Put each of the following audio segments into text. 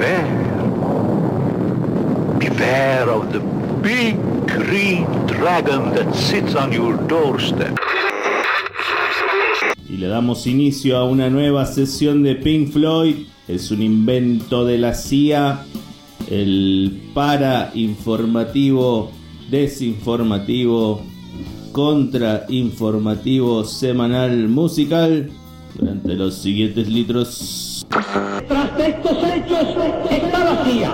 beware. Beware of the big green dragon that sits on your doorstep. Y le damos inicio a una nueva sesión de Pink Floyd. Es un invento de la CIA. El para informativo, desinformativo, contrainformativo semanal musical durante los siguientes litros. Tras de estos hechos está la CIA.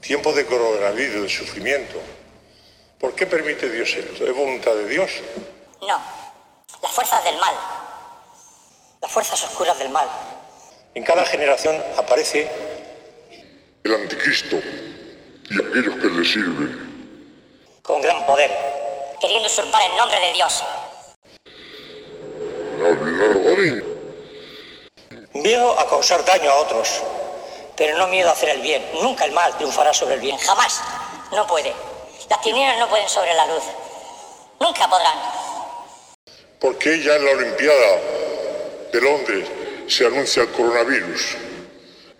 Tiempos de coronavirus, de sufrimiento. ¿Por qué permite Dios esto? ¿Es voluntad de Dios? No, las fuerzas del mal, las fuerzas oscuras del mal. En cada generación aparece el anticristo y aquellos que le sirven. con gran poder, queriendo usurpar el nombre de Dios. Miedo a causar daño a otros. Pero no miedo a hacer el bien. Nunca el mal triunfará sobre el bien. Jamás. No puede. Las tinieblas no pueden sobre la luz. Nunca podrán. ¿Por qué ya en la Olimpiada de Londres se anuncia el coronavirus?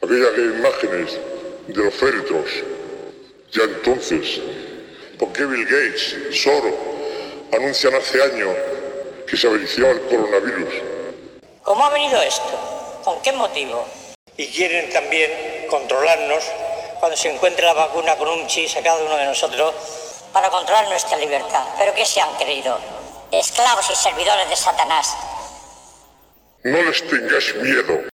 Aquellas imágenes de los féretros. Ya entonces, ¿por qué Bill Gates, Soros, anuncian hace años que se avericiaba el coronavirus? ¿Cómo ha venido esto? ¿Con qué motivo? Y quieren también controlarnos Cuando se encuentre la vacuna con un chis a cada uno de nosotros para controlar nuestra libertad. ¿Pero qué se han creído? Esclavos y servidores de Satanás. No les tengáis miedo.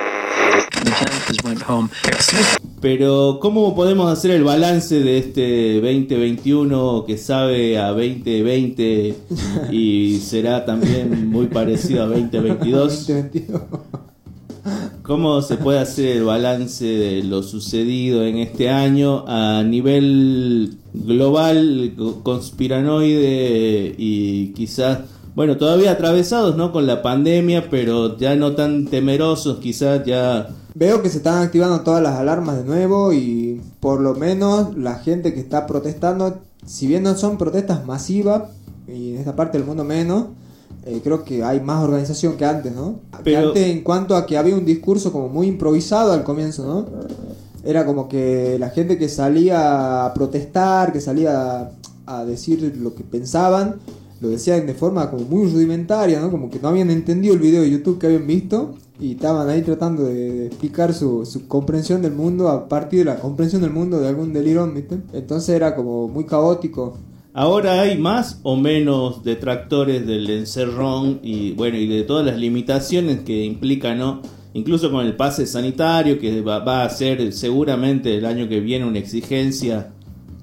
Pero ¿cómo podemos hacer el balance de este 2021 que sabe a 2020 y será también muy parecido a 2022? 2022. ¿Cómo se puede hacer el balance de lo sucedido en este año a nivel global, co- conspiranoide y quizás, bueno, todavía atravesados ¿no? con la pandemia, pero ya no tan temerosos, quizás ya... Veo que se están activando todas las alarmas de nuevo y por lo menos la gente que está protestando, si bien no son protestas masivas y en esta parte del mundo menos, eh, creo que hay más organización que antes, ¿no? Que Pero- antes en cuanto a que había un discurso como muy improvisado al comienzo, ¿no? Era como que la gente que salía a protestar, que salía a decir lo que pensaban, lo decían de forma como muy rudimentaria, ¿no? Como que no habían entendido el video de YouTube que habían visto y estaban ahí tratando de, explicar su, comprensión del mundo a partir de la comprensión del mundo de algún delirón, ¿viste? Entonces era como muy caótico. Ahora hay más o menos detractores del encerrón y bueno y de todas las limitaciones que implica, ¿no? Incluso con el pase sanitario que va a ser seguramente el año que viene una exigencia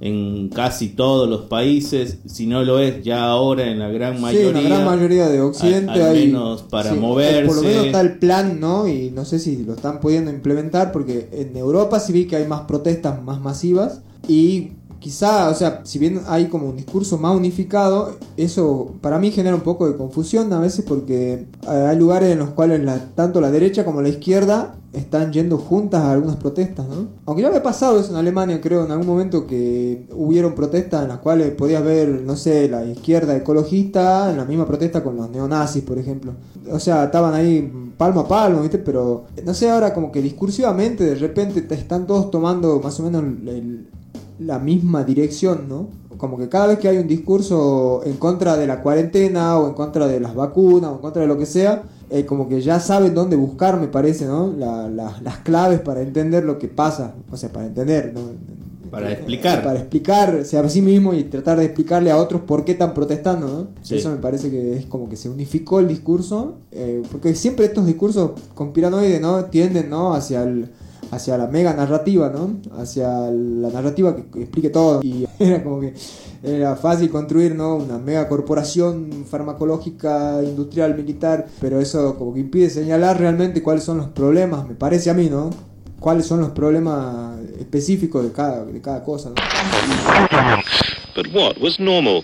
en casi todos los países, si no lo es ya ahora en la gran mayoría. Sí, en la gran mayoría de Occidente al- al hay. menos para sí, moverse. Por lo menos está el plan, ¿no? Y no sé si lo están pudiendo implementar, porque en Europa sí vi que hay más protestas más masivas. Y quizá, o sea, si bien hay como un discurso más unificado, eso para mí genera un poco de confusión a veces, porque eh, hay lugares en los cuales la- tanto la derecha como la izquierda están yendo juntas a algunas protestas, ¿no? Aunque ya había pasado eso en Alemania, creo, en algún momento que hubieron protestas en las cuales podías ver, no sé, la izquierda ecologista en la misma protesta con los neonazis, por ejemplo. O sea, estaban ahí palmo a palmo, ¿viste? Pero, no sé, ahora como que discursivamente de repente te están todos tomando más o menos el- la misma dirección, ¿no? Como que cada vez que hay un discurso en contra de la cuarentena o en contra de las vacunas o en contra de lo que sea, eh, como que ya saben dónde buscar, me parece, ¿no? La- la- las claves para entender lo que pasa, o sea, para entender, ¿no? Para explicar. Para explicarse a sí mismo y tratar de explicarle a otros por qué están protestando, ¿no? Sí. Eso me parece que es como que se unificó el discurso, eh, porque siempre estos discursos conspiranoides, ¿no? Tienden, ¿no? Hacia el hacia la mega narrativa, ¿no? Hacia la narrativa que, que explique todo. Y era como que era fácil construir, ¿no? Una mega corporación farmacológica, industrial, militar, pero eso como que impide señalar realmente cuáles son los problemas, me parece a mí, ¿no? Cuáles son los problemas específicos de cada, de cada cosa, ¿no? But what was normal?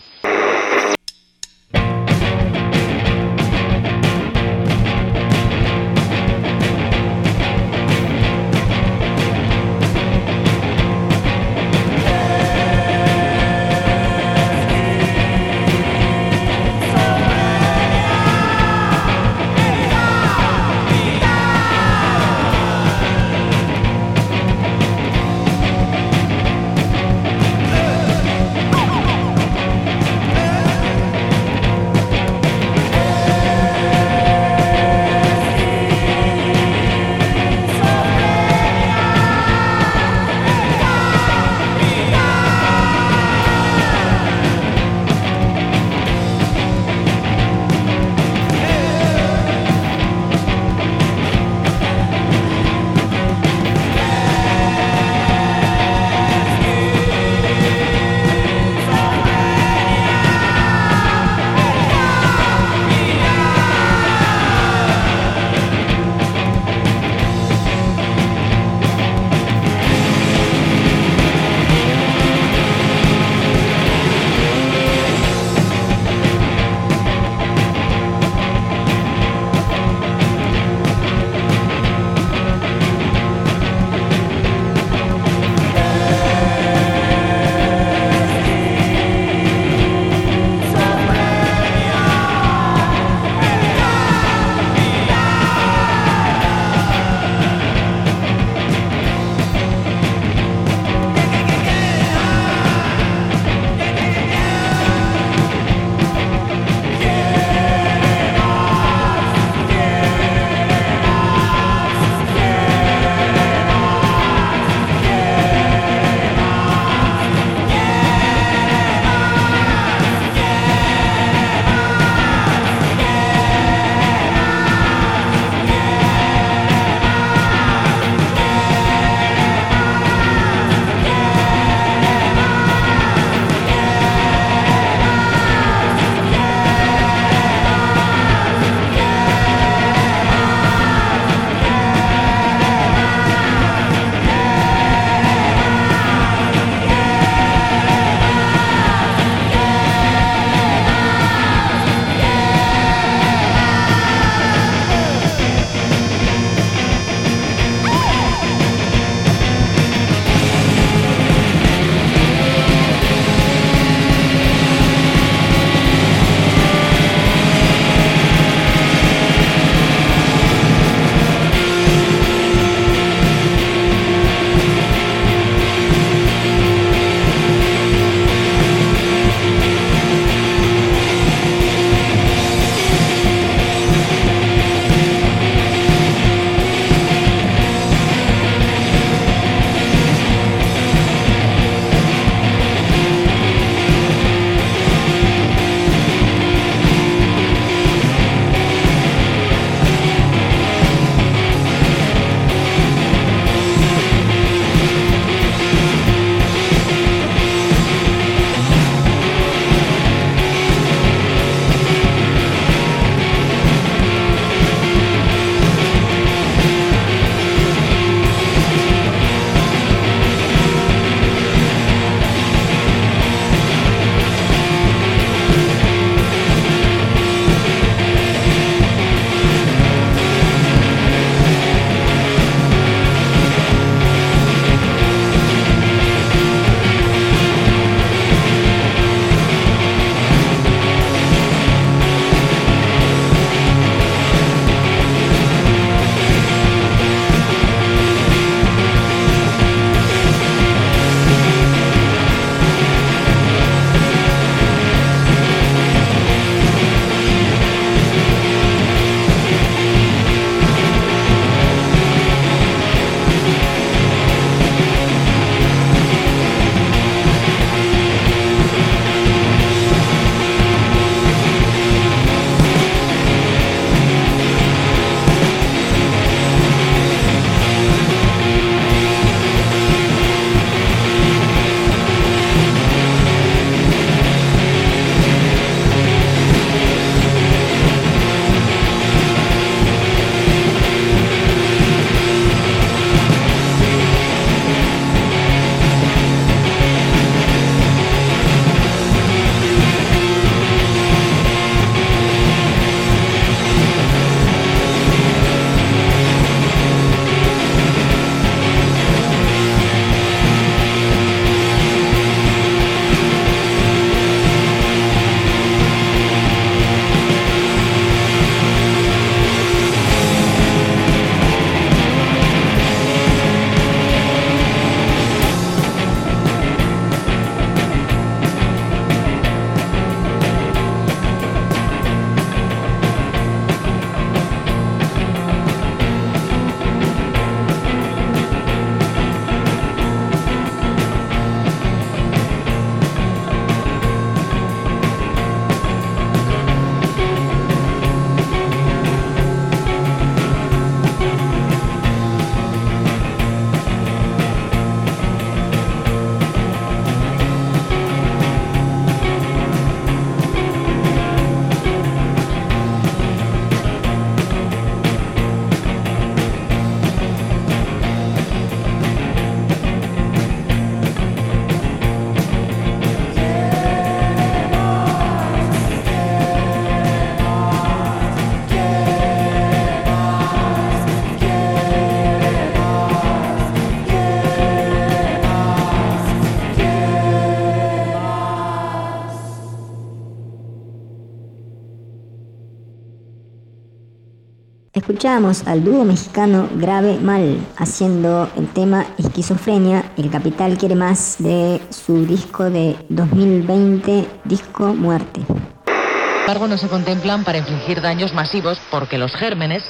Escuchábamos al dúo mexicano Grave Mal haciendo el tema Esquizofrenia, El Capital Quiere Más de su disco de 2020, Disco Muerte. Sin embargo, no se contemplan para infligir daños masivos porque los gérmenes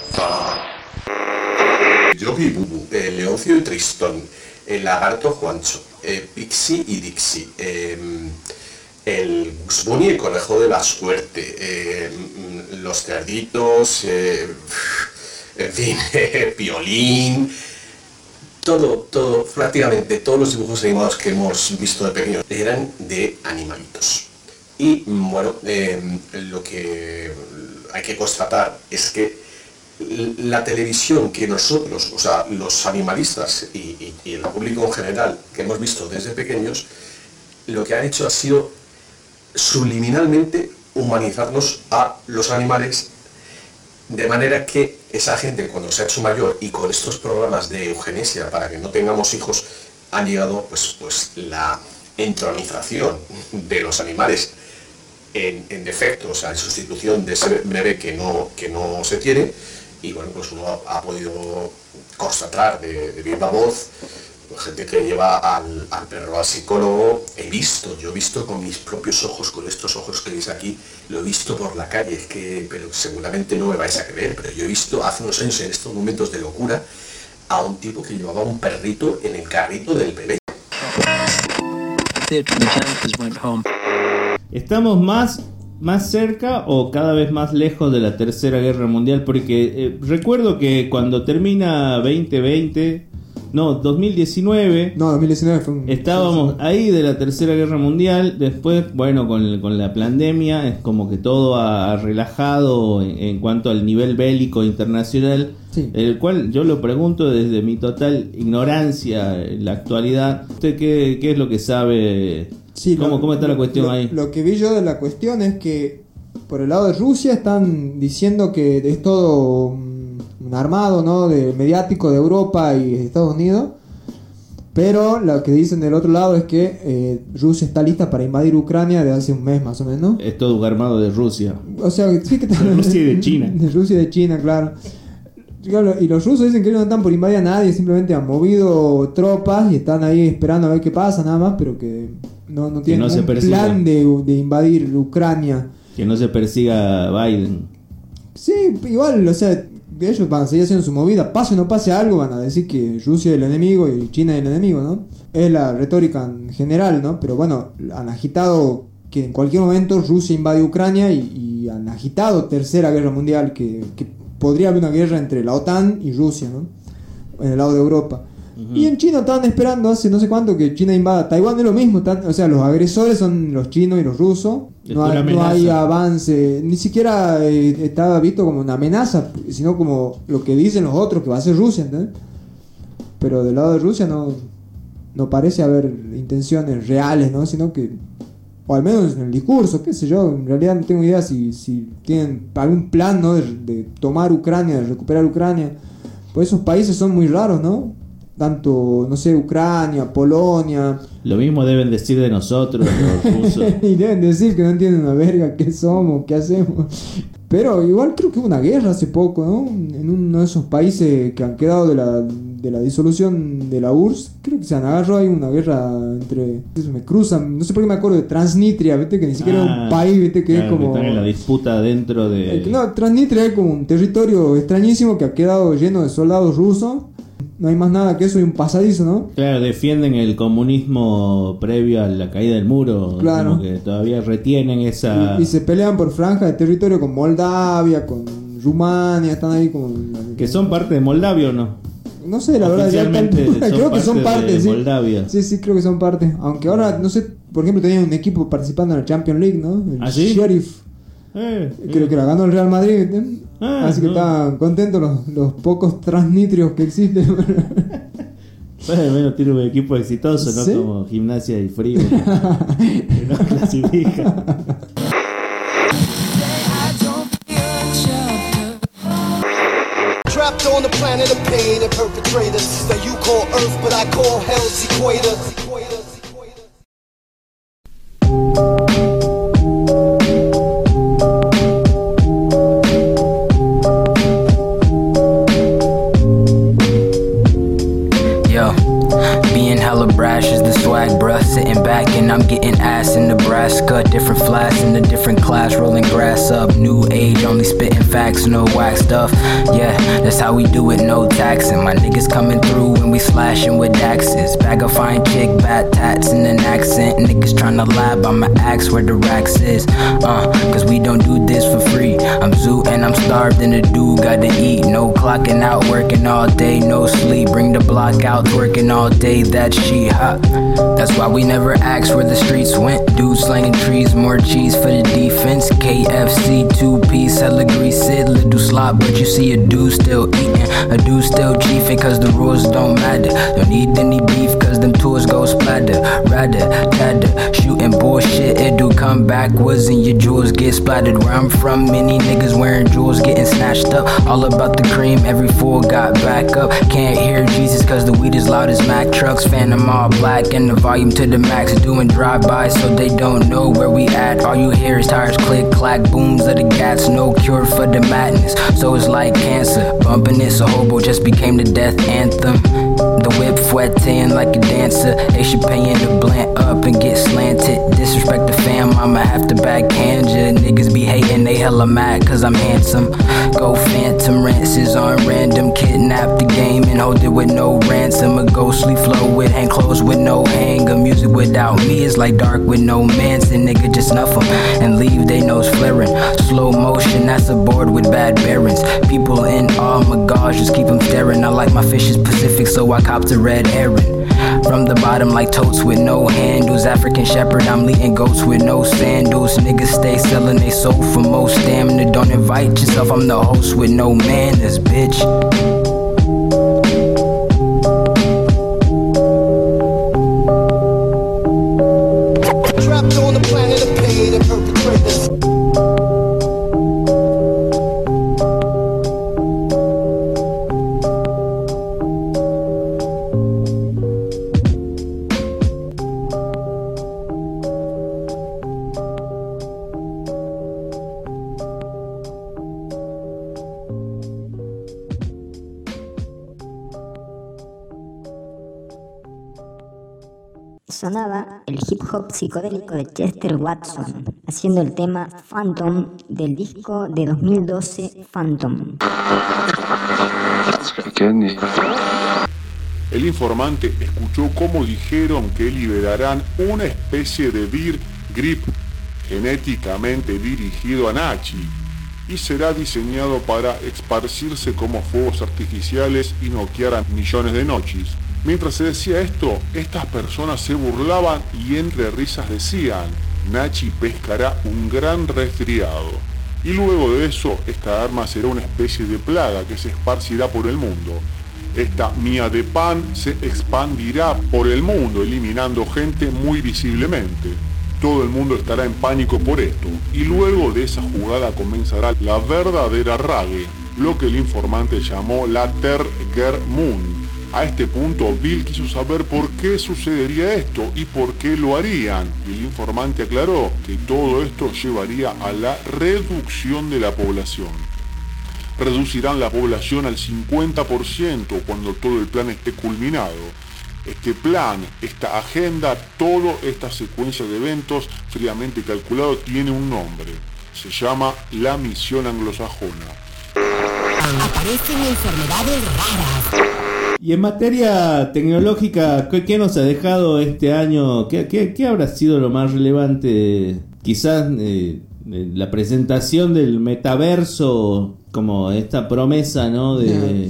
Yogi Bubu, eh, Leoncio y Tristón, el lagarto Juancho, eh, Pixie y Dixie, eh, el Bunny, el conejo de la suerte, eh, mm, los cerditos, eh, en fin, Piolín, todo, todo, prácticamente todos los dibujos animados que hemos visto de pequeños eran de animalitos. Y bueno, eh, lo que hay que constatar es que la televisión que nosotros, o sea, los animalistas y, y- y el público en general que hemos visto desde pequeños, lo que han hecho ha sido subliminalmente humanizarnos a los animales de manera que esa gente cuando se ha hecho mayor y con estos programas de eugenesia para que no tengamos hijos han llegado pues, pues la entronización de los animales en, defecto, o sea, en sustitución de ese bebé que no, que no se tiene. Y bueno, pues uno ha, podido constatar de, de viva voz gente que lleva al, al perro al psicólogo, he visto, yo he visto con mis propios ojos, con estos ojos que veis aquí, lo he visto por la calle, es que, pero seguramente no me vais a creer, pero yo he visto hace unos años en estos momentos de locura a un tipo que llevaba un perrito en el carrito del bebé. ¿Estamos más, más cerca o cada vez más lejos de la Tercera Guerra Mundial? Porque eh, recuerdo que cuando termina 2020, no, 2019, No, 2019 fue un... estábamos ahí de la Tercera Guerra Mundial. Después, bueno, con, con la pandemia es como que todo ha, ha relajado en, en cuanto al nivel bélico internacional. Sí. El cual yo lo pregunto desde mi total ignorancia en la actualidad. ¿Usted qué, qué es lo que sabe? Sí, ¿Cómo, lo- cómo está la cuestión lo- ahí? Lo que vi yo de la cuestión es que por el lado de Rusia están diciendo que es todo armado ¿no? de mediático de Europa y Estados Unidos. Pero lo que dicen del otro lado es que eh, Rusia está lista para invadir Ucrania desde hace un mes más o menos. Es todo un armado de Rusia. O sea, sí que De Rusia y de China. De Rusia y de China, claro. Y los rusos dicen que ellos no están por invadir a nadie, simplemente han movido tropas y están ahí esperando a ver qué pasa nada más, pero que no, no tienen un plan de, de invadir Ucrania. Que no se persiga Biden. Sí, igual, o sea, ellos van a seguir haciendo su movida, pase o no pase algo, van a decir que Rusia es el enemigo y China es el enemigo, ¿no? Es la retórica en general, ¿no? Pero bueno, han agitado que en cualquier momento Rusia invade Ucrania y, y han agitado tercera guerra mundial, que, que podría haber una guerra entre la OTAN y Rusia, ¿no? En el lado de Europa. Y en China estaban esperando hace no sé cuánto que China invada Taiwán, es lo mismo, o sea, los agresores son los chinos y los rusos. No hay, no hay avance, ni siquiera eh, estaba visto como una amenaza, sino como lo que dicen los otros que va a ser Rusia, ¿entendés? Pero del lado de Rusia no, no parece haber intenciones reales, ¿no? Sino que, o al menos en el discurso, qué sé yo, en realidad no tengo idea si, si tienen algún plan, ¿no? De, de tomar Ucrania, de recuperar Ucrania. Pues esos países son muy raros, ¿no? Tanto, no sé, Ucrania, Polonia, Lo mismo deben decir de nosotros, los rusos. y deben decir que no entienden una verga qué somos, qué hacemos. Pero igual creo que hubo una guerra hace poco, ¿no? En uno de esos países que han quedado de la, de la disolución de la URSS. Creo que se han agarrado ahí una guerra entre... me cruzan, no sé por qué me acuerdo de Transnistria, ¿viste? Que ni siquiera es Ah, un país, ¿viste? Que claro, es como... están en la disputa dentro de... Eh, No, Transnistria es como un territorio extrañísimo que ha quedado lleno de soldados rusos. No hay más nada que eso y un pasadizo, ¿no? Claro, defienden el comunismo previo a la caída del muro. Claro. Como que todavía retienen esa... Y, y se pelean por franja de territorio con Moldavia, con Rumania, están ahí como... Que son parte de Moldavia o no. No sé, la verdad, ya creo que son parte parte, de sí. Moldavia. Sí, sí, creo que son parte. Aunque ahora, no sé, por ejemplo, tenían un equipo participando en la Champions League, ¿no? El ¿Ah, sí? Sheriff. Eh, Creo eh. que la ganó el Real Madrid. ¿eh? Ah, Así que no. estaban contentos los, los pocos transnitrios que existen. Bueno, al menos tiene un equipo exitoso, ¿no? ¿Sí? Como gimnasia y frío. que no clasifica. I'm getting ass in the Trapped on the planet of pain and perpetrators that you call Earth, but I call hell's equator. slash rolling grass up. New age, only spitting facts, no wax stuff. Yeah, that's how we do it, no taxing. My niggas coming through when we slashing with axes. Bag of fine chick, bat tats in an accent. Niggas tryna lab, I'ma ask where the racks is. Uh, cause we don't do this for free. I'm zoo and I'm starved and the dude gotta eat. No clocking out, working all day, no sleep. Bring the block out, working all day, that she hot. That's why we never ask where the streets went. Dudes slanging trees, more cheese for the defense. KFC, two piece, hella greasy, little slop, but you see a dude still eating. A dude still chiefing, cause the rules don't matter. Don't need any beef, cause them tours go splatter. Rather, tatter, shooting bullshit, it do come backwards and your jewels get splattered. Where I'm from, many niggas wearing jewels getting snatched up. All about the cream, every fool got back up. Can't hear Jesus, cause the weed is loud as Mack trucks. Phantom all black and the volume to the max. Doing drive-by so they don't know where we at. All you hear is tires click, clack, booms of the gats. No cure for the madness, so it's like cancer. Bumping this, a hobo just became the death anthem. The whip fretting like a dancer. They should pay in to blend up and get slanted. Disrespect the fam, I'ma have to backhand ya. Niggas be hating, they hella mad cause I'm handsome. Go phantom rances on random. Kidnap the game and hold it with no ransom. A ghostly flow with hand closed with no hanger. Music without me is like dark with no Manson. Nigga, just snuff and leave they nose flaring. Slow motion, that's a board with bad bearings. People in awe, my gosh, just keep 'em staring. I like my fishes Pacific, so I copped a red herring. From the bottom, like totes with no handles. African shepherd, I'm leading goats with no sandals. Niggas stay selling they soul for most stamina. Don't invite yourself, I'm the host with no manners, bitch. Psicodélico de Chester Watson, haciendo el tema Phantom del disco de 2012 Phantom. El informante escuchó cómo dijeron que liberarán una especie de Beer Grip genéticamente dirigido a Nachi y será diseñado para esparcirse como fuegos artificiales y noquear a millones de noches. Mientras se decía esto, estas personas se burlaban y entre risas decían, Nachi pescará un gran resfriado. Y luego de eso, esta arma será una especie de plaga que se esparcirá por el mundo. Esta mía de pan se expandirá por el mundo, eliminando gente muy visiblemente. Todo el mundo estará en pánico por esto, y luego de esa jugada comenzará la verdadera rague, lo que el informante llamó la Terger Moon. A este punto, Bill quiso saber por qué sucedería esto y por qué lo harían. El informante aclaró que todo esto llevaría a la reducción de la población. Reducirán la población al 50% cuando todo el plan esté culminado. Este plan, esta agenda, toda esta secuencia de eventos fríamente calculado tiene un nombre. Se llama la misión anglosajona. Aparecen enfermedades raras. Y en materia tecnológica, ¿qué, nos ha dejado este año? ¿Qué, qué- qué habrá sido lo más relevante? Quizás eh, eh, la presentación del metaverso, como esta promesa, ¿no? De,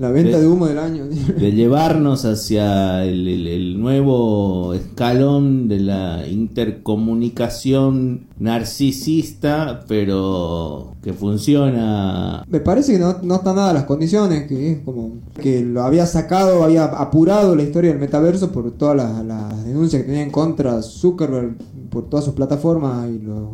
La venta de humo del año. de llevarnos hacia el, el- el nuevo escalón de la intercomunicación narcisista, pero que funciona Me parece que no, no están dadas las condiciones, que es como que lo había sacado, había apurado la historia del metaverso por todas las, las denuncias que tenía en contra Zuckerberg por todas sus plataformas y los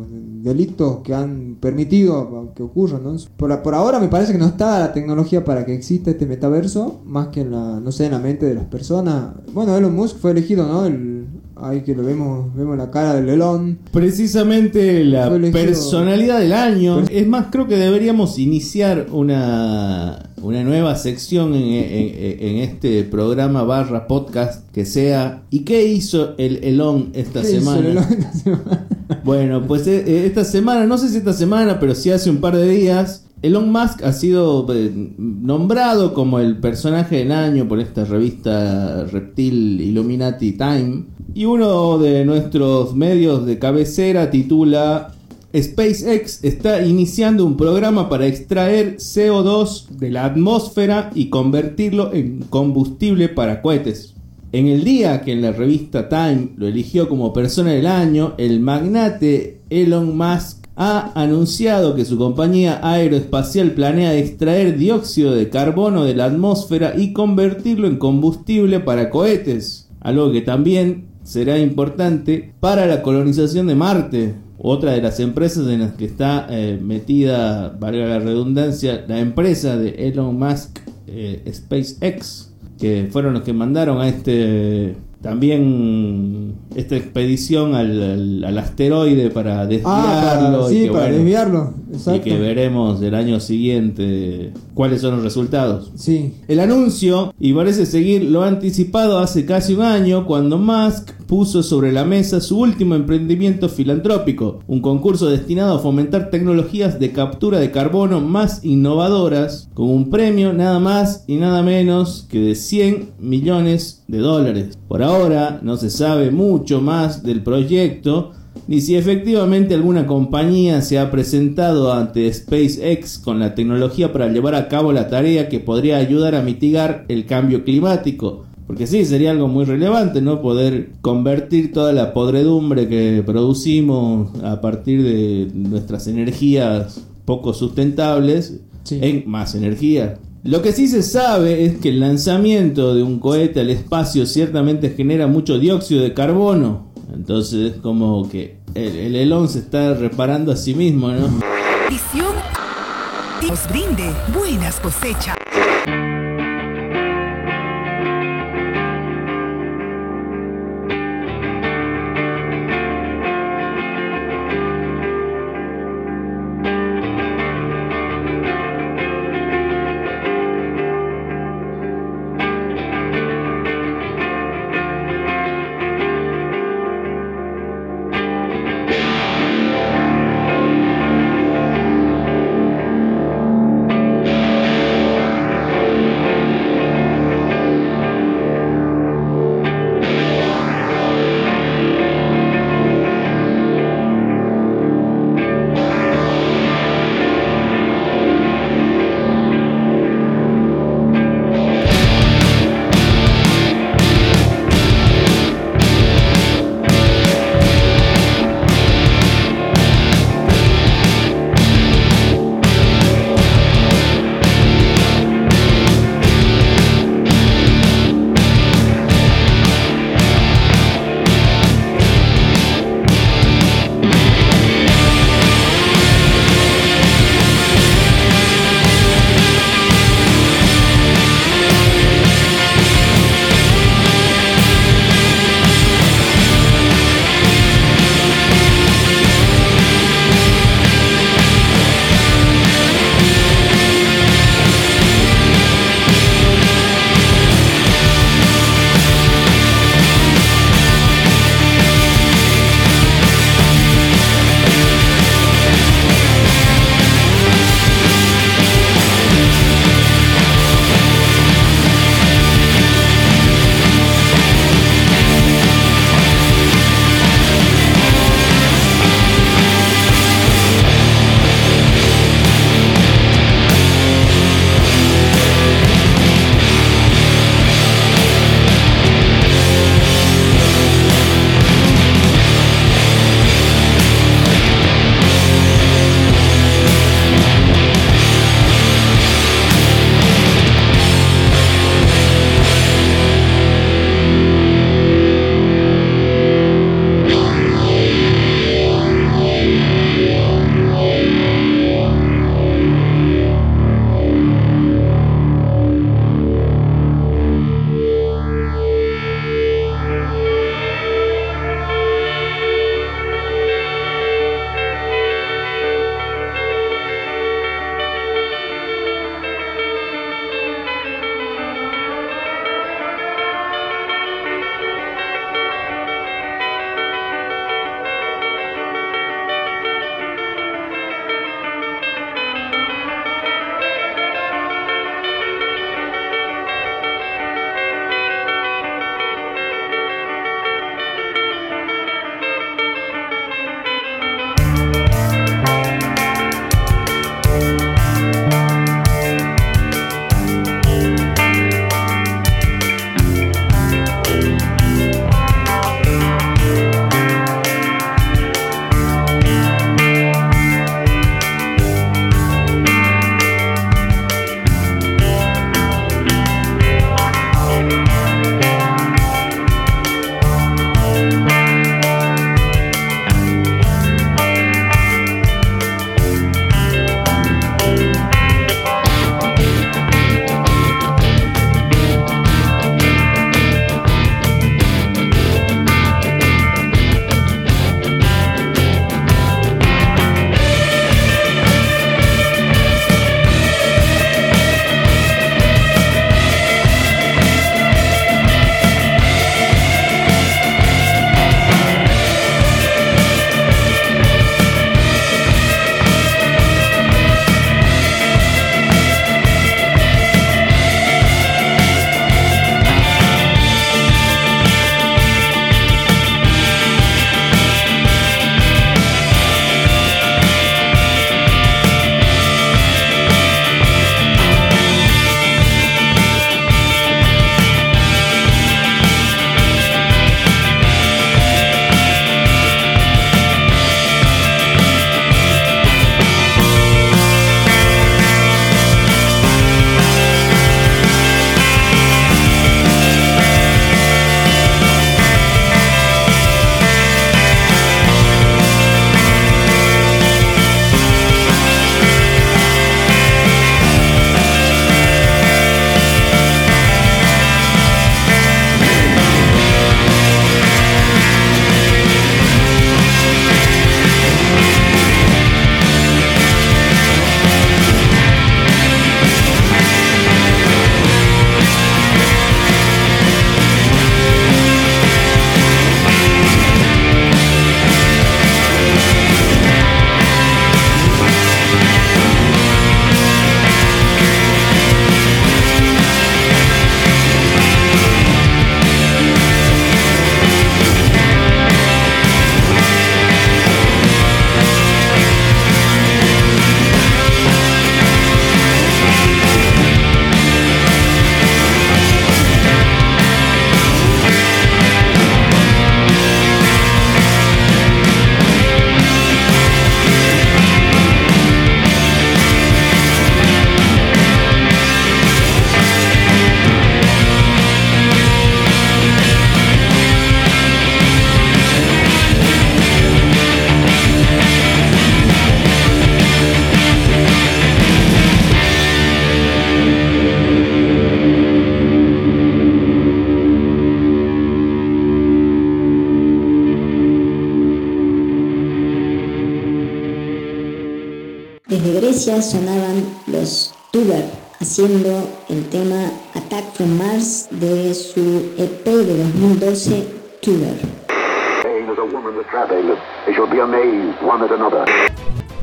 delitos que han permitido que ocurran. ¿no? Por, por ahora me parece que no está la tecnología para que exista este metaverso, más que en la, no sé, en la mente de las personas. Bueno, Elon Musk fue elegido, ¿no? El, ahí que lo vemos, vemos la cara del Elon. Precisamente la personalidad del año. Es más, creo que deberíamos iniciar una, una nueva sección en, en- en este programa barra podcast que sea ¿Y qué hizo el Elon esta ¿Qué hizo el Elon esta semana? Bueno, pues eh, eh, esta semana, no sé si esta semana, pero sí hace un par de días, Elon Musk ha sido eh, nombrado como el personaje del año por esta revista Reptil Illuminati Time. Y uno de nuestros medios de cabecera titula SpaceX está iniciando un programa para extraer CO2 de la atmósfera y convertirlo en combustible para cohetes. En el día que en la revista Time lo eligió como persona del año, el magnate Elon Musk ha anunciado que su compañía aeroespacial planea extraer dióxido de carbono de la atmósfera y convertirlo en combustible para cohetes, algo que también será importante para la colonización de Marte. Otra de las empresas en las que está eh, metida, valga la redundancia, la empresa de Elon Musk, eh, SpaceX, que fueron los que mandaron a este también esta expedición al, al- al asteroide para desviarlo Ah, sí, y que, para bueno, desviarlo. y Exacto. que veremos el año siguiente cuáles son los resultados. Sí. El anuncio, y parece seguir lo anticipado hace casi un año, cuando Musk puso sobre la mesa su último emprendimiento filantrópico, un concurso destinado a fomentar tecnologías de captura de carbono más innovadoras, con un premio nada más y nada menos que de 100 millones de dólares. Por ahora no se sabe mucho más del proyecto, ni si efectivamente alguna compañía se ha presentado ante SpaceX con la tecnología para llevar a cabo la tarea que podría ayudar a mitigar el cambio climático. Porque sí, sería algo muy relevante, ¿no? Poder convertir toda la podredumbre que producimos a partir de nuestras energías poco sustentables en más energía. Lo que sí se sabe es que el lanzamiento de un cohete al espacio ciertamente genera mucho dióxido de carbono. Entonces es como que el, el Elon se está reparando a sí mismo, ¿no? Visión Dios brinde buenas cosechas.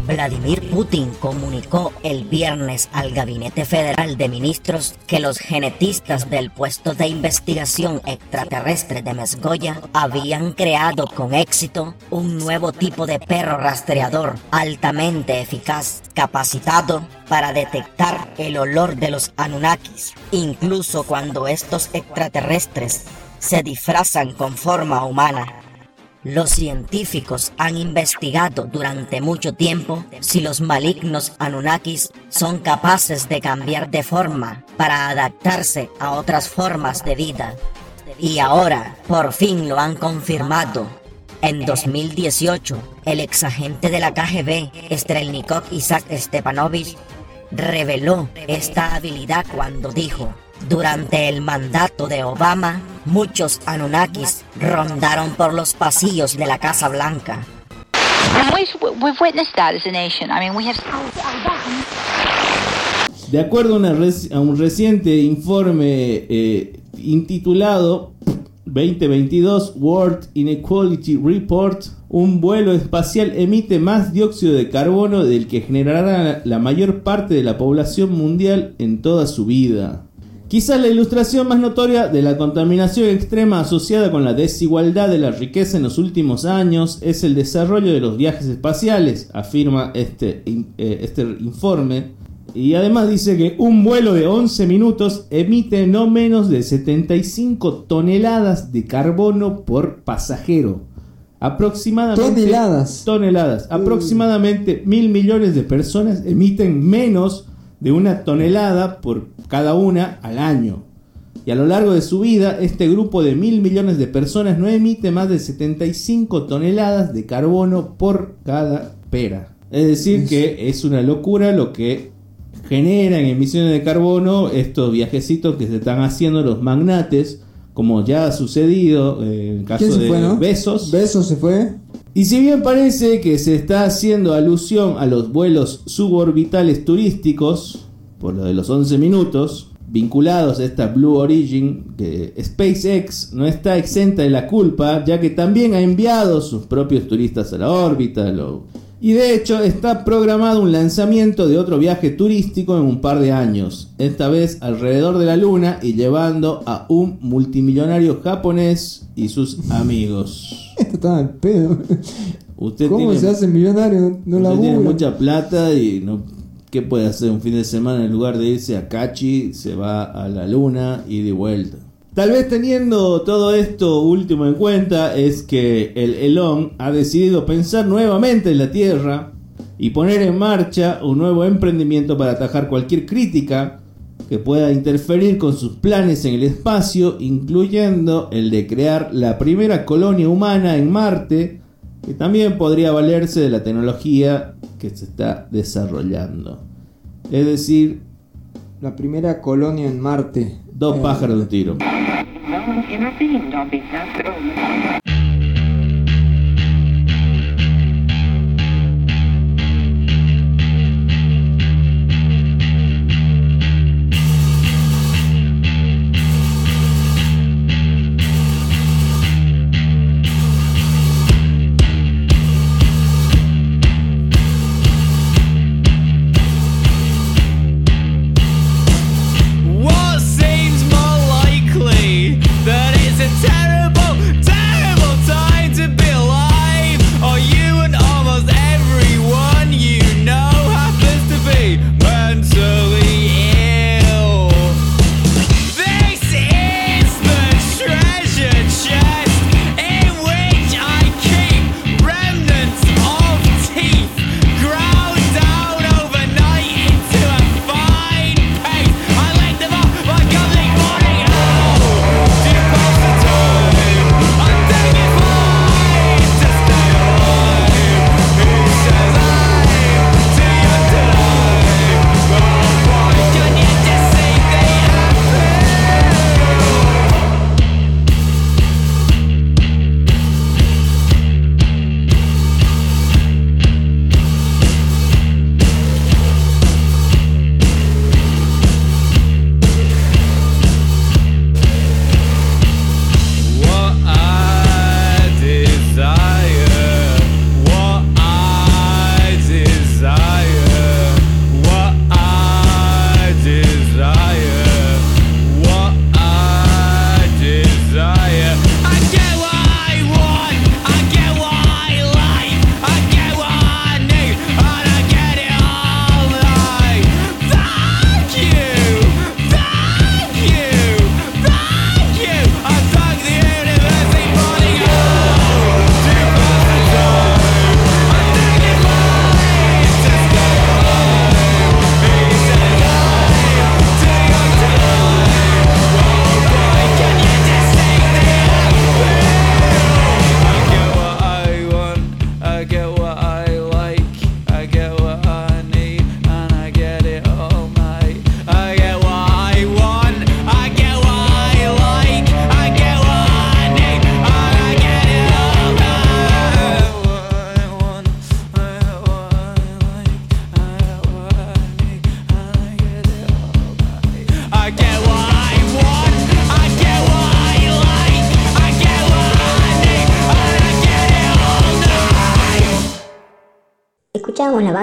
Vladimir Putin comunicó el viernes al Gabinete Federal de Ministros que los genetistas del puesto de investigación extraterrestre de Mesgoya habían creado con éxito un nuevo tipo de perro rastreador altamente eficaz, capacitado para detectar el olor de los Anunnakis, incluso cuando estos extraterrestres se disfrazan con forma humana. Los científicos han investigado durante mucho tiempo si los malignos Anunnakis son capaces de cambiar de forma para adaptarse a otras formas de vida. Y ahora, por fin lo han confirmado. En 2018, el exagente de la KGB, Strelnikov Isaac Stepanovich, reveló esta habilidad cuando dijo, durante el mandato de Obama, muchos Anunnakis rondaron por los pasillos de la Casa Blanca. De acuerdo a, una reci- a un reciente informe eh, intitulado 2022 World Inequality Report, un vuelo espacial emite más dióxido de carbono del que generará la mayor parte de la población mundial en toda su vida. Quizás la ilustración más notoria de la contaminación extrema asociada con la desigualdad de la riqueza en los últimos años es el desarrollo de los viajes espaciales, afirma este, eh, este informe. Y además dice que un vuelo de 11 minutos emite no menos de 75 toneladas de carbono por pasajero. Aproximadamente Toneladas. toneladas. Aproximadamente mil millones de personas emiten menos de una tonelada por cada una al año. Y a lo largo de su vida, este grupo de mil millones de personas no emite más de 75 toneladas de carbono por cada pera. Es decir, que es una locura lo que generan emisiones de carbono estos viajecitos que se están haciendo los magnates, como ya ha sucedido eh, en el caso ¿Quién se de fue, no? Besos. Besos se fue. Y si bien parece que se está haciendo alusión a los vuelos suborbitales turísticos, por lo de los 11 minutos, vinculados a esta Blue Origin, que SpaceX no está exenta de la culpa, ya que también ha enviado sus propios turistas a la órbita. Y de hecho está programado un lanzamiento de otro viaje turístico en un par de años, esta vez alrededor de la Luna y llevando a un multimillonario japonés y sus amigos. Esto está al pedo. Usted ¿Cómo tiene, se hace millonario? No usted tiene mucha plata y no ¿qué puede hacer un fin de semana en lugar de irse a Cachi? Se va a la luna y de vuelta. Tal vez teniendo todo esto último en cuenta es que el Elon ha decidido pensar nuevamente en la Tierra y poner en marcha un nuevo emprendimiento para atajar cualquier crítica que pueda interferir con sus planes en el espacio, incluyendo el de crear la primera colonia humana en Marte, que también podría valerse de la tecnología que se está desarrollando. Es decir, La primera colonia en Marte. dos Eh, pájaros de un tiro.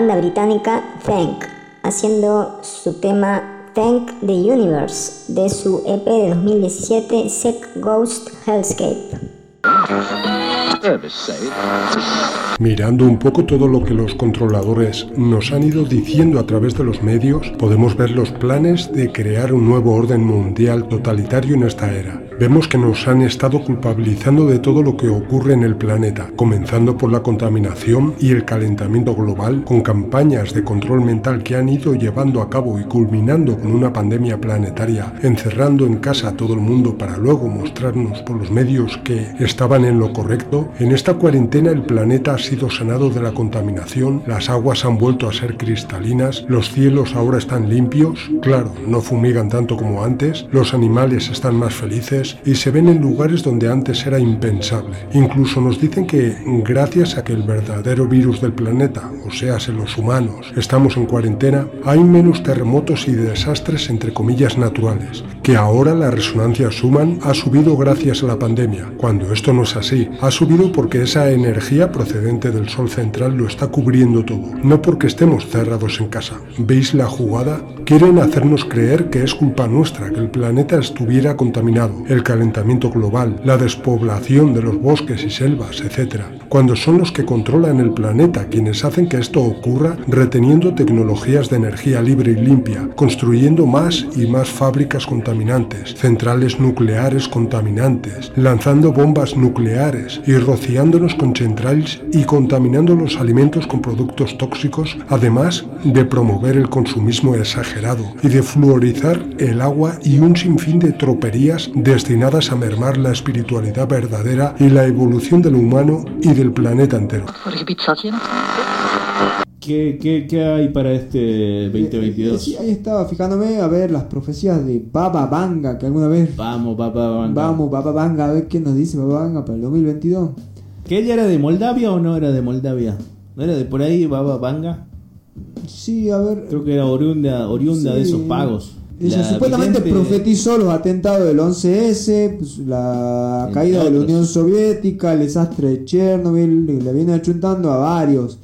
Banda británica Thank haciendo su tema Thank the Universe de su EP de 2017 Sec Ghost Hellscape. Mirando un poco todo lo que los controladores nos han ido diciendo a través de los medios, podemos ver los planes de crear un nuevo orden mundial totalitario en esta era. Vemos que nos han estado culpabilizando de todo lo que ocurre en el planeta, comenzando por la contaminación y el calentamiento global, con campañas de control mental que han ido llevando a cabo y culminando con una pandemia planetaria, encerrando en casa a todo el mundo para luego mostrarnos por los medios que estaban en lo correcto. En esta cuarentena el planeta ha sido sanado de la contaminación, las aguas han vuelto a ser cristalinas, los cielos ahora están limpios, claro, no fumigan tanto como antes, los animales están más felices y se ven en lugares donde antes era impensable. Incluso nos dicen que gracias a que el verdadero virus del planeta, o sea, los humanos, estamos en cuarentena, hay menos terremotos y desastres entre comillas naturales, que ahora la resonancia Schumann ha subido gracias a la pandemia, cuando esto no es así, ha subido porque esa energía procedente del Sol central lo está cubriendo todo, no porque estemos cerrados en casa. ¿Veis la jugada? Quieren hacernos creer que es culpa nuestra que el planeta estuviera contaminado, el calentamiento global, la despoblación de los bosques y selvas, etc. Cuando son los que controlan el planeta quienes hacen que esto ocurra reteniendo tecnologías de energía libre y limpia, construyendo más y más fábricas contaminantes, centrales nucleares contaminantes, lanzando bombas nucleares y rociándonos con centrales y contaminando los alimentos con productos tóxicos, además de promover el consumismo exagerado y de fluorizar el agua y un sinfín de troperías destinadas a mermar la espiritualidad verdadera y la evolución del humano y del planeta entero. ¿Qué, qué, qué hay para este 2022? Sí, ahí estaba fijándome a ver las profecías de Baba Vanga que alguna vez. Vamos, Baba Vanga. Vamos, Baba Vanga, a ver qué nos dice Baba Vanga para el 2022. ¿Que ella era de Moldavia o no era de Moldavia? ¿No era de por ahí Baba Vanga? Sí, a ver. Creo que era oriunda, oriunda de esos pagos. Ella La supuestamente vidente- profetizó los atentados del 11S, pues, la Entre caída de la. Unión Soviética, el desastre de Chernobyl, le viene achuntando a varios.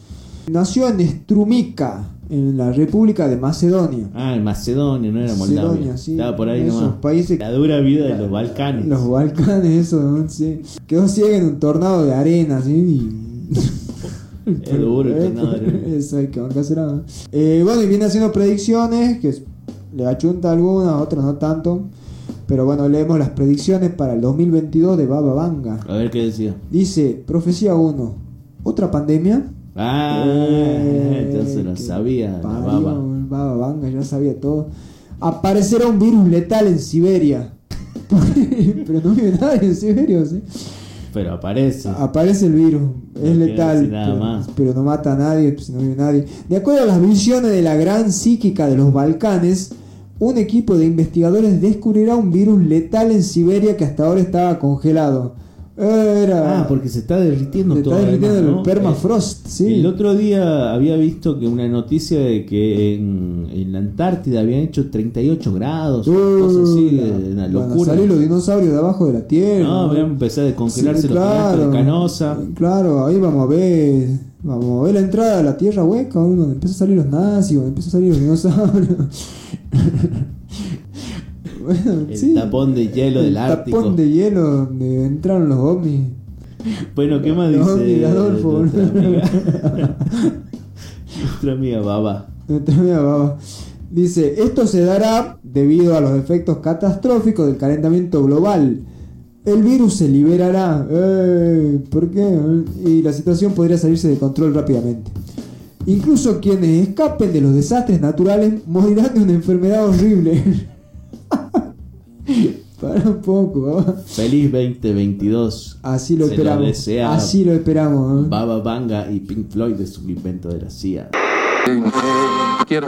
Nació en Strumica, en la República de Macedonia. Ah, en Macedonia, no era Moldavia. Macedonia, sí. Estaba por ahí Esos nomás. países- La dura vida de los Balcanes. Los Balcanes, eso, ¿no? sí. Quedó ciega en un tornado de arena, ¿sí? Y- Es duro el tornado de arena. Eso hay que bancarse nada. Eh, bueno, y viene haciendo predicciones, que le achunta algunas, otras no tanto. Pero bueno, leemos las predicciones para el 2022 de Baba Vanga. A ver qué decía. Dice, profecía 1, otra pandemia. Ah, Eh, entonces lo qué sabía. La Parió, baba. Baba Vanga ya sabía todo. Aparecerá un virus letal en Siberia. Pero no vive nadie en Siberia, ¿sí? Pero aparece. Aparece el virus, No es letal, nada pero, más. pero no mata a nadie, pues, no vive nadie. De acuerdo a las visiones de la gran psíquica de los Balcanes, un equipo de investigadores descubrirá un virus letal en Siberia que hasta ahora estaba congelado. Era, Ah, porque se está derritiendo se todo. está derritiendo además, el ¿no? permafrost, sí. El otro día había visto que una noticia de que en, en la Antártida habían hecho 38 grados, cosas así, Uh, una locura. salir los dinosaurios de abajo de la tierra. No, habían empezado a descongelarse Sí, los planetas de claro. Canosa. Claro, ahí vamos a ver. Vamos a ver la entrada a la tierra hueca, donde empiezan a salir los nazis, donde empiezan a salir los dinosaurios. bueno, El sí. tapón de hielo del El Ártico. tapón de hielo donde entraron los ovnis. Bueno, ¿qué más Los dice ovnis Adolfo, nuestra amiga? nuestra amiga Baba. Nuestra amiga Baba. Dice, esto se dará debido a los efectos catastróficos del calentamiento global. El virus se liberará. Eh, ¿Por qué? Y la situación podría salirse de control rápidamente. Incluso quienes escapen de los desastres naturales morirán de una enfermedad horrible. Para un poco, Baba. Feliz 2022. Así lo Se esperamos. desea Así lo esperamos. ¿eh? Baba Vanga y Pink Floyd de su invento de la CIA. Quiero.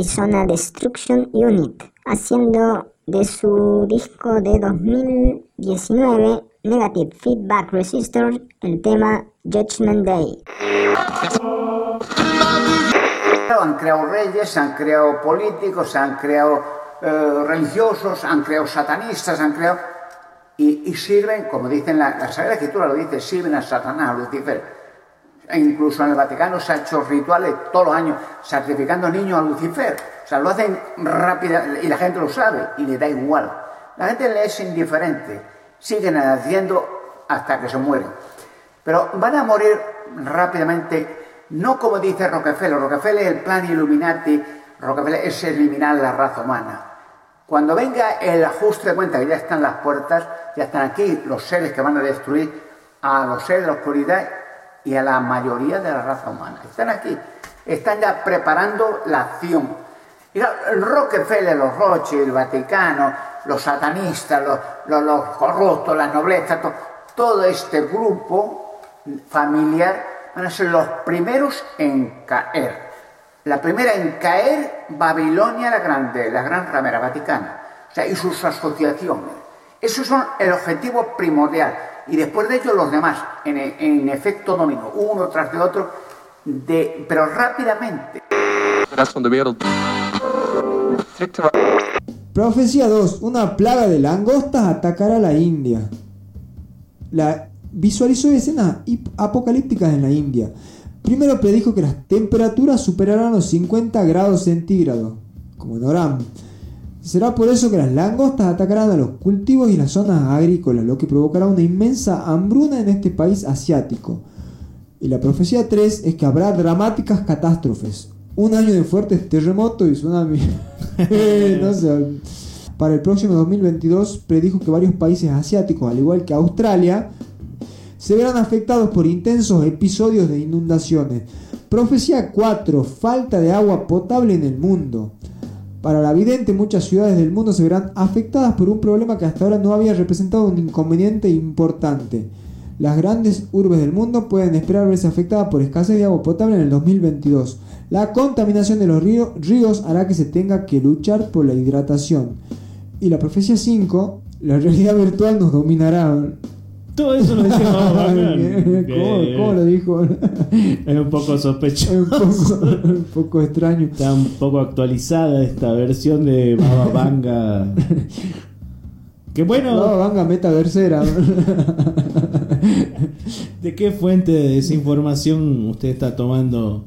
Arizona Destruction Unit, haciendo de su disco de 2019 Negative Feedback Resistor el tema Judgment Day. Han creado reyes, han creado políticos, han creado eh, religiosos, han creado satanistas, han creado... Y, y sirven, como dicen la, la Sagrada Escritura, lo dice, sirven a Satanás, a Lucifer. E incluso en el Vaticano se han hecho rituales todos los años sacrificando niños a Lucifer. O sea, lo hacen rápida y la gente lo sabe y le da igual. La gente le es indiferente. Siguen haciendo hasta que se mueren. Pero van a morir rápidamente, no como dice Rockefeller. Rockefeller es el plan Illuminati. Rockefeller es eliminar la raza humana. Cuando venga el ajuste de cuenta, que ya están las puertas, ya están aquí los seres que van a destruir a los seres de la oscuridad y a la mayoría de la raza humana. Están aquí, están ya preparando la acción. El Rockefeller, los Rothschild, el Vaticano, los satanistas, los, los- los corruptos, la nobleza, to- todo este grupo familiar van a ser los primeros en caer. La primera en caer, Babilonia la Grande, la gran ramera vaticana, o sea, y sus asociaciones. Esos son el objetivo primordial. Y después de ello los demás, en, en efecto dominó, uno tras de otro, de, pero rápidamente. Profecía 2. Una plaga de langostas atacará a la India. La visualizó escenas apocalípticas en la India. Primero predijo que las temperaturas superarán los 50 grados centígrados, como en Oram. Será por eso que las langostas atacarán a los cultivos y las zonas agrícolas, lo que provocará una inmensa hambruna en este país asiático. Y la profecía 3 es que habrá dramáticas catástrofes. Un año de fuertes terremotos y tsunamis. no sé. Para el próximo 2022 predijo que varios países asiáticos, al igual que Australia, se verán afectados por intensos episodios de inundaciones. Profecía 4. Falta de agua potable en el mundo. Para la vidente, muchas ciudades del mundo se verán afectadas por un problema que hasta ahora no había representado un inconveniente importante. Las grandes urbes del mundo pueden esperar verse afectadas por escasez de agua potable en el 2022. La contaminación de los río- ríos hará que se tenga que luchar por la hidratación. Y la profecía 5, la realidad virtual nos dominará. Todo eso lo Baba Bacán. ¿Cómo, cómo lo dijo? Es un poco sospechoso. un, poco, un poco extraño. Está un poco actualizada esta versión de Baba Vanga. Que bueno, No, vanga metaversera. ¿de qué fuente de desinformación usted está tomando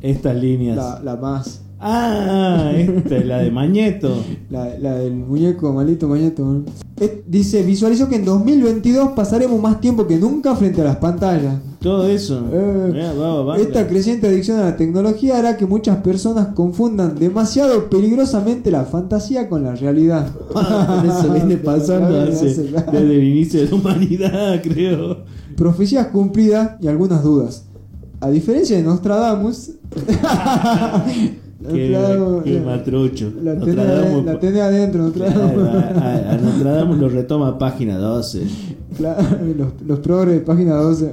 estas líneas? La, la más. Ah, esta es la de Mañeto. La, la del muñeco malito mañeto. Eh, dice, visualizo que en 2022 pasaremos más tiempo que nunca frente a las pantallas. Todo eso. Eh. Esta creciente adicción a la tecnología hará que muchas personas confundan demasiado peligrosamente la fantasía con la realidad. Eso viene pasando hace- desde el inicio de la humanidad, creo. Profecías cumplidas y algunas dudas. A diferencia de Nostradamus, Qué, Nostradamus, qué matrucho. la tenés, Nostradamus- la tenés adentro, Nostradamus. Claro, a, a- Nostradamus lo retoma página 12. Claro, los, los progres de página 12.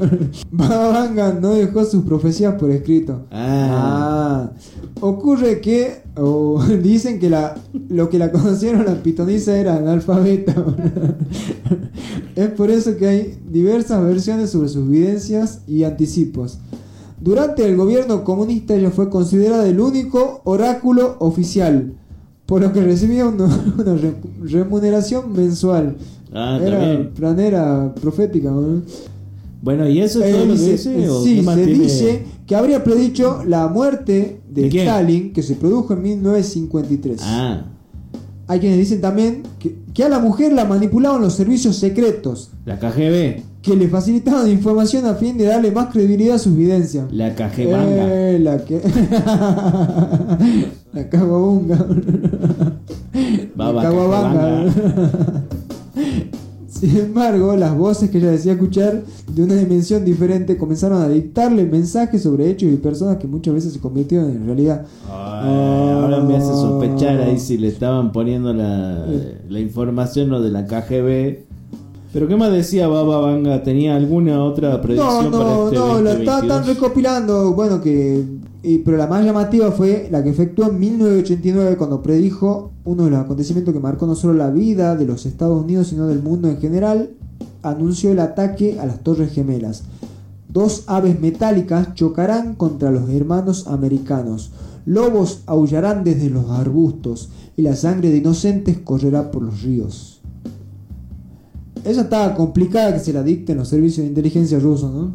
Baba Vanga no dejó sus profecías por escrito. Ah. Ah. Ocurre que, o dicen que la, lo que la conocieron la pitonisa era analfabeta. es por eso que hay diversas versiones sobre sus videncias y anticipos. Durante el gobierno comunista ella fue considerada el único oráculo oficial, por lo que recibía una, una re- remuneración mensual. Ah, Era también. planera profética. ¿no? Bueno, ¿y eso es Eh, todo lo que dice- dice? ¿O sí, se tiene? dice que habría predicho la muerte de, ¿De? Stalin, que se produjo en 1953. Ah, Hay quienes dicen también que, que a la mujer la manipulaban los servicios secretos, la KGB. que le facilitaban información a fin de darle más credibilidad a sus videncias. La KGB. Eh, la que. la caguabunga. Baba la caguabanga. Sin embargo, las voces que ella decía escuchar de una dimensión diferente comenzaron a dictarle mensajes sobre hechos y personas que muchas veces se convirtieron en realidad. Ay, ahora me hace sospechar ahí si le estaban poniendo la, la información lo de la KGB. Pero ¿qué más decía Baba Vanga? ¿Tenía alguna otra No, predicción para no, este no, la está- 2022? están recopilando, bueno, que Y, pero la más llamativa fue la que efectuó en 1989 cuando predijo uno de los acontecimientos que marcó no solo la vida de los Estados Unidos sino del mundo en general. Anunció el ataque a las Torres Gemelas. Dos aves metálicas chocarán contra los hermanos americanos. Lobos aullarán desde los arbustos y la sangre de inocentes correrá por los ríos. Esa estaba complicada que se la dicten los servicios de inteligencia rusos, ¿no?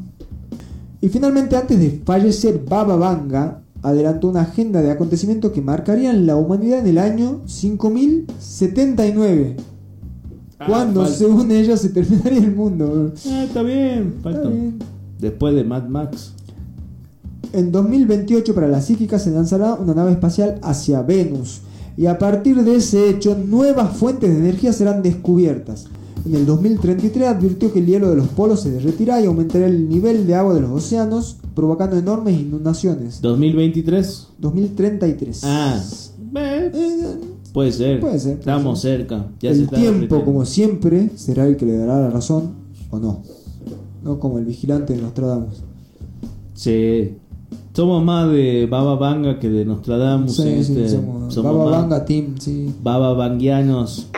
Y finalmente, antes de fallecer, Baba Vanga adelantó una agenda de acontecimientos que marcarían la humanidad en el año 5079. cuando, falta. según ella, se terminaría el mundo. Ah, está bien, falta. bien. Después de Mad Max. En 2028 para la psíquica se lanzará una nave espacial hacia Venus y a partir de ese hecho nuevas fuentes de energía serán descubiertas. En el 2033 advirtió que el hielo de los polos se derretirá y aumentará el nivel de agua de los océanos, provocando enormes inundaciones. 2023. 2033. Ah, puede ser. Puede ser, puede Estamos cerca. Ya se el está tiempo, como siempre, será el que le dará la razón o no. No como el vigilante de Nostradamus. Sí. Somos más de Baba Vanga que de Nostradamus. Sí, en sí, este- somos somos Baba Vanga Team, sí. Baba Vangianos.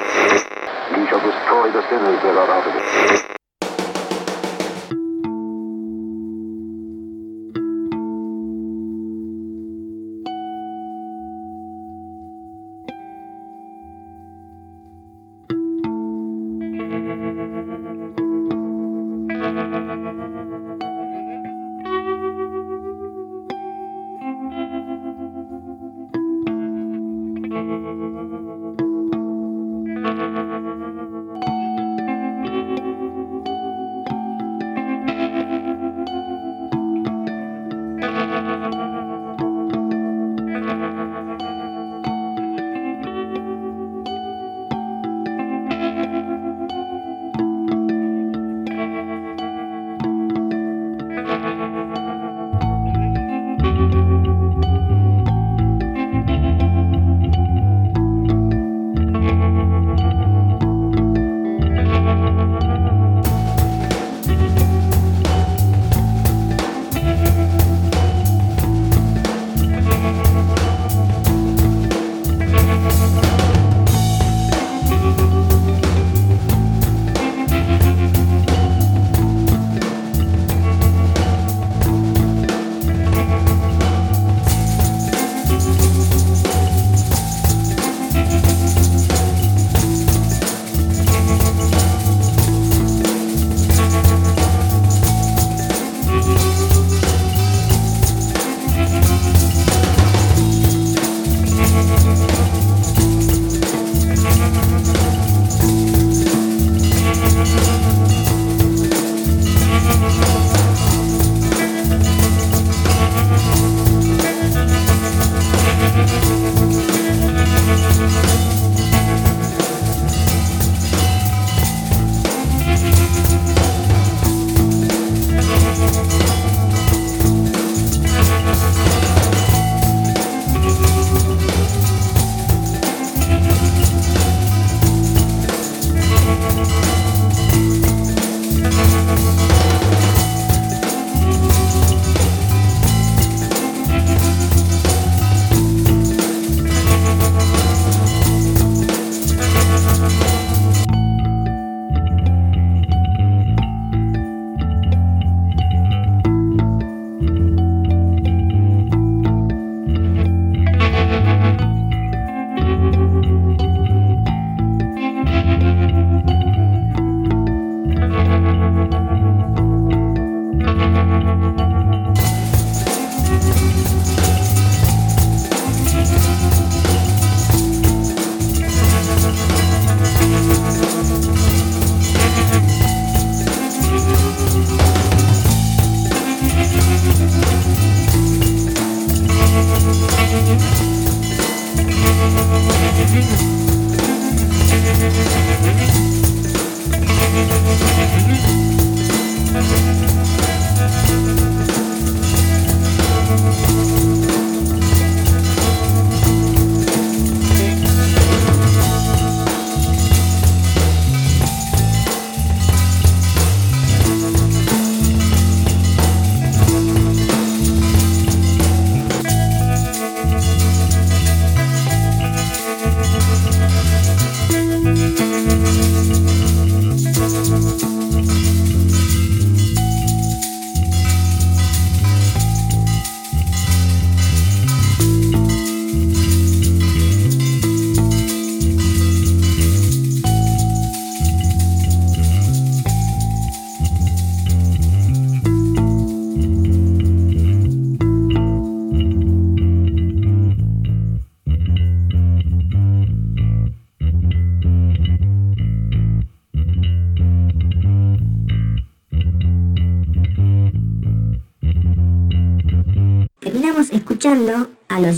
Música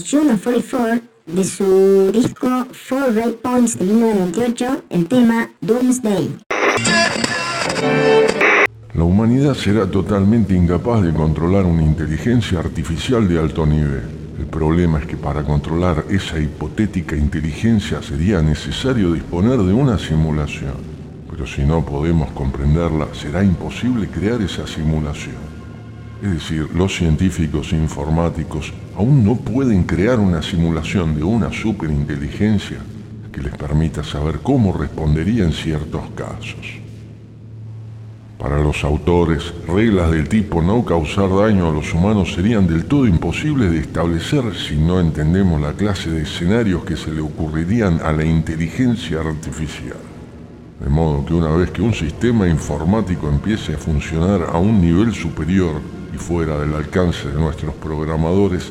Juno 44 de su disco Four Ray Points de 1998, el tema Doomsday. La humanidad será totalmente incapaz de controlar una inteligencia artificial de alto nivel. El problema es que para controlar esa hipotética inteligencia sería necesario disponer de una simulación. Pero si no podemos comprenderla, será imposible crear esa simulación. Es decir, los científicos informáticos aún no pueden crear una simulación de una superinteligencia que les permita saber cómo respondería en ciertos casos. Para los autores, reglas del tipo no causar daño a los humanos serían del todo imposibles de establecer si no entendemos la clase de escenarios que se le ocurrirían a la inteligencia artificial. De modo que una vez que un sistema informático empiece a funcionar a un nivel superior y fuera del alcance de nuestros programadores,